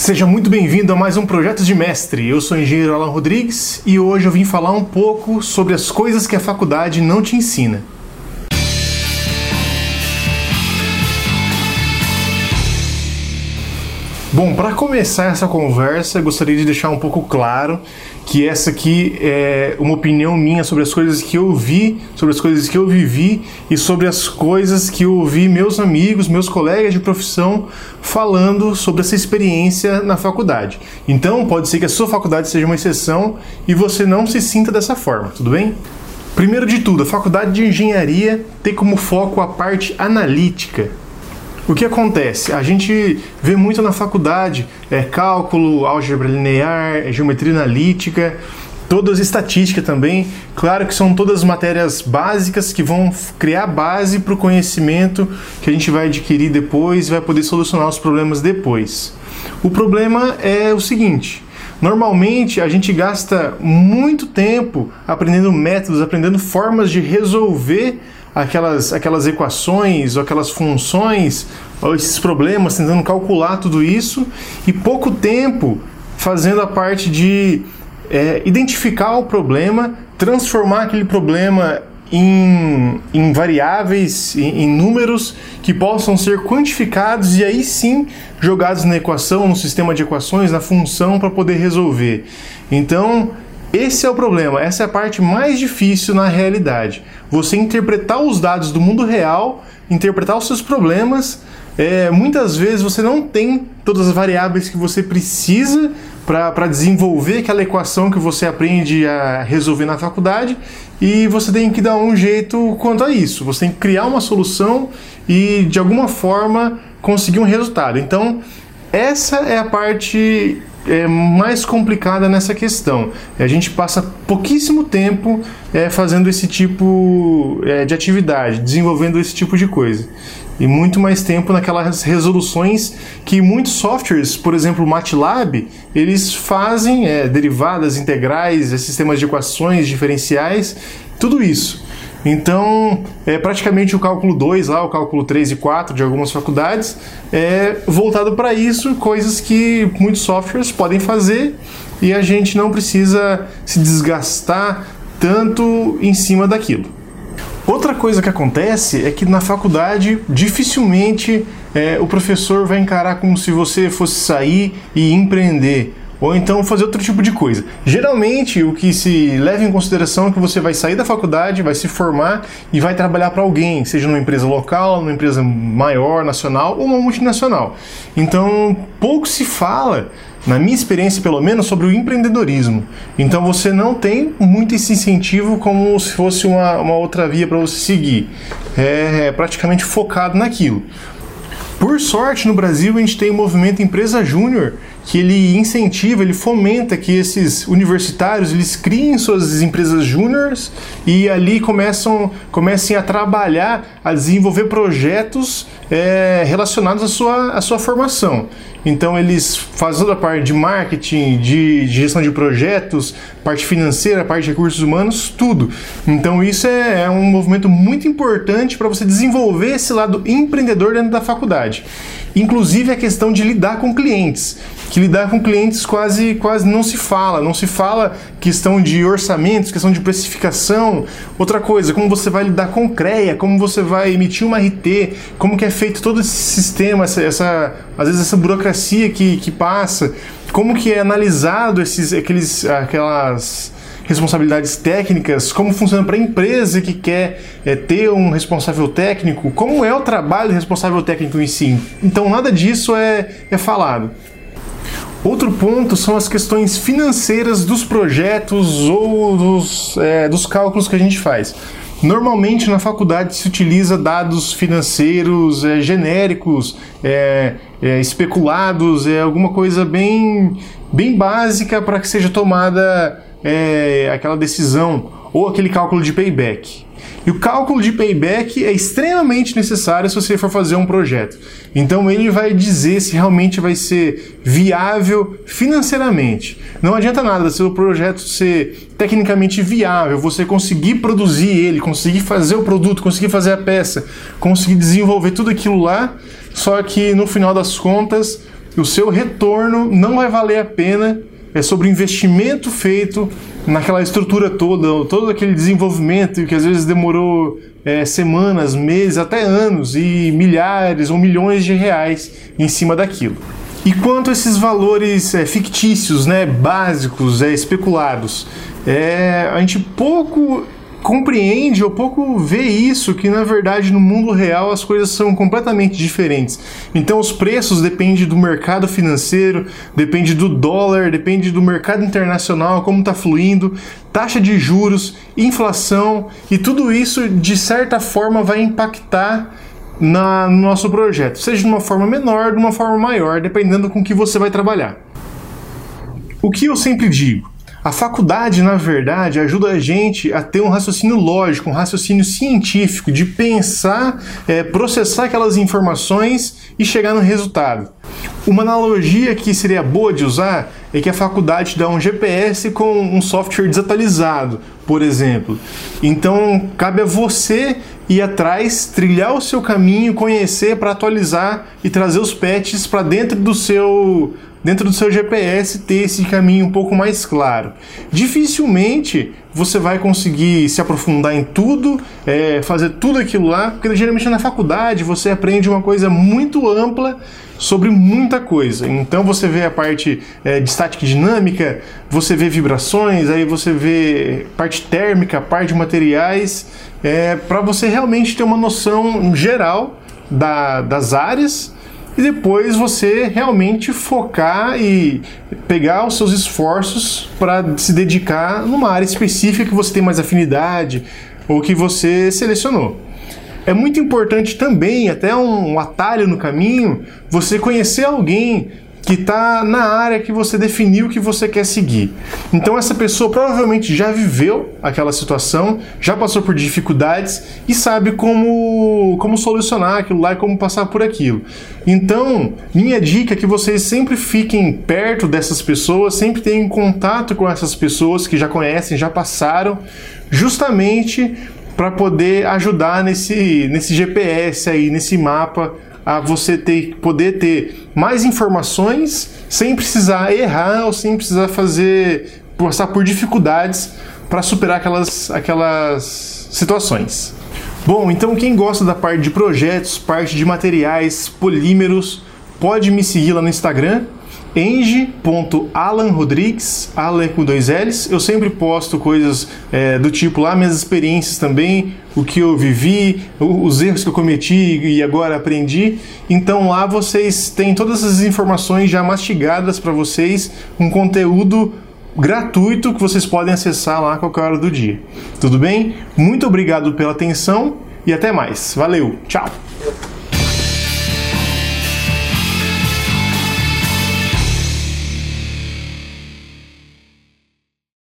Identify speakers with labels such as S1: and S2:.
S1: Seja muito bem-vindo a mais um Projetos de Mestre. Eu sou o engenheiro Alan Rodrigues e hoje eu vim falar um pouco sobre as coisas que a faculdade não te ensina. Bom, para começar essa conversa, gostaria de deixar um pouco claro que essa aqui é uma opinião minha sobre as coisas que eu vi, sobre as coisas que eu vivi e sobre as coisas que eu ouvi meus amigos, meus colegas de profissão falando sobre essa experiência na faculdade. Então, pode ser que a sua faculdade seja uma exceção e você não se sinta dessa forma, tudo bem? Primeiro de tudo, a faculdade de engenharia tem como foco a parte analítica, o que acontece? A gente vê muito na faculdade é, cálculo, álgebra linear, é, geometria analítica, todas estatística também. Claro que são todas matérias básicas que vão criar base para o conhecimento que a gente vai adquirir depois e vai poder solucionar os problemas depois. O problema é o seguinte. Normalmente a gente gasta muito tempo aprendendo métodos, aprendendo formas de resolver aquelas, aquelas equações ou aquelas funções ou esses problemas, tentando calcular tudo isso e pouco tempo fazendo a parte de é, identificar o problema, transformar aquele problema em, em variáveis, em, em, números que possam ser quantificados e aí sim jogados na equação, no sistema de equações, na função para poder resolver. Então, esse é o problema, essa é a parte mais difícil na realidade. Você interpretar os dados do mundo real, interpretar os seus problemas. É, muitas vezes você não tem todas as variáveis que você precisa para desenvolver aquela equação que você aprende a resolver na faculdade e você tem que dar um jeito quanto a isso. Você tem que criar uma solução e de alguma forma conseguir um resultado. Então, essa é a parte é, mais complicada nessa questão. A gente passa pouquíssimo tempo é, fazendo esse tipo é, de atividade, desenvolvendo esse tipo de coisa. E muito mais tempo naquelas resoluções que muitos softwares, por exemplo, o MATLAB, eles fazem é, derivadas integrais, é, sistemas de equações diferenciais, tudo isso. Então, é praticamente o cálculo 2 lá, o cálculo 3 e 4 de algumas faculdades, é voltado para isso, coisas que muitos softwares podem fazer e a gente não precisa se desgastar tanto em cima daquilo. Outra coisa que acontece é que na faculdade dificilmente é, o professor vai encarar como se você fosse sair e empreender ou então fazer outro tipo de coisa. Geralmente, o que se leva em consideração é que você vai sair da faculdade, vai se formar e vai trabalhar para alguém, seja numa empresa local, numa empresa maior, nacional ou uma multinacional. Então, pouco se fala na minha experiência pelo menos, sobre o empreendedorismo. Então você não tem muito esse incentivo como se fosse uma, uma outra via para você seguir. É, é, praticamente focado naquilo. Por sorte, no Brasil a gente tem o movimento Empresa Júnior, que ele incentiva, ele fomenta que esses universitários eles criem suas empresas júniores e ali começam comecem a trabalhar, a desenvolver projetos é, relacionados à sua, à sua formação. Então eles fazem toda a parte de marketing, de, de, gestão de projetos, parte financeira, parte de recursos humanos, tudo. Então isso é, é um movimento muito importante para você desenvolver esse lado empreendedor dentro da faculdade. Inclusive a questão de lidar com clientes que lidar com clientes quase, quase não se fala. Não se fala questão de orçamentos, questão de precificação. Outra coisa, como você vai lidar com CREA, como você vai emitir uma RT, como que é feito todo esse sistema, essa, essa às vezes essa burocracia que, que passa, como que é analisado esses, aqueles, aquelas responsabilidades técnicas, como funciona para a empresa que quer é, ter um responsável técnico, como é o trabalho do responsável técnico em si. Então nada disso é, é falado. Outro ponto são as questões financeiras dos projetos ou dos, é, dos cálculos que a gente faz. Normalmente na faculdade se utiliza dados financeiros é, genéricos, é, é, especulados, é alguma coisa bem, bem básica para que seja tomada é, aquela decisão ou aquele cálculo de payback. E o cálculo de payback é extremamente necessário se você for fazer um projeto. Então ele vai dizer se realmente vai ser viável financeiramente. Não adianta nada se o projeto ser tecnicamente viável, você conseguir produzir ele, conseguir fazer o produto, conseguir fazer a peça, conseguir desenvolver tudo aquilo lá, só que no final das contas o seu retorno não vai valer a pena. É sobre o investimento feito naquela estrutura toda, todo aquele desenvolvimento que às vezes demorou é, semanas, meses, até anos e milhares ou milhões de reais em cima daquilo. E quanto a esses valores é, fictícios, né, básicos, é, especulados, é, a gente pouco compreende ou pouco vê isso, que na verdade no mundo real as coisas são completamente diferentes. Então os preços dependem do mercado financeiro, depende do dólar, depende do mercado internacional, como está fluindo, taxa de juros, inflação e tudo isso de certa forma vai impactar na, no nosso projeto, seja de uma forma menor, de uma forma maior, dependendo com que você vai trabalhar. O que eu sempre digo? A faculdade, na verdade, ajuda a gente a ter um raciocínio lógico, um raciocínio científico, de pensar, é, processar aquelas informações e chegar no resultado. Uma analogia que seria boa de usar é que a faculdade dá um GPS com um software desatualizado, por exemplo. Então, cabe a você ir atrás, trilhar o seu caminho, conhecer para atualizar e trazer os patches para dentro do seu dentro do seu GPS ter esse caminho um pouco mais claro. Dificilmente você vai conseguir se aprofundar em tudo, é, fazer tudo aquilo lá, porque geralmente na faculdade você aprende uma coisa muito ampla sobre muita coisa. Então você vê a parte é, de estática dinâmica, você vê vibrações, aí você vê parte térmica, parte de materiais, é, para você realmente ter uma noção geral da, das áreas e depois você realmente focar e pegar os seus esforços para se dedicar numa área específica que você tem mais afinidade ou que você selecionou. É muito importante também, até um atalho no caminho, você conhecer alguém que está na área que você definiu que você quer seguir. Então essa pessoa provavelmente já viveu aquela situação, já passou por dificuldades e sabe como, como solucionar aquilo lá e como passar por aquilo. Então, minha dica é que vocês sempre fiquem perto dessas pessoas, sempre tenham contato com essas pessoas que já conhecem, já passaram, justamente para poder ajudar nesse, nesse GPS aí, nesse mapa a você ter, poder ter mais informações sem precisar errar ou sem precisar fazer passar por dificuldades para superar aquelas, aquelas situações. Bom, então quem gosta da parte de projetos, parte de materiais, polímeros, pode me seguir lá no Instagram, eng.alanrodrigues, Alan com dois L's. Eu sempre posto coisas é, do tipo lá, minhas experiências também, o que eu vivi, os erros que eu cometi e agora aprendi. Então lá vocês têm todas essas informações já mastigadas para vocês, um conteúdo gratuito que vocês podem acessar lá a qualquer hora do dia. Tudo bem? Muito obrigado pela atenção e até mais. Valeu, tchau!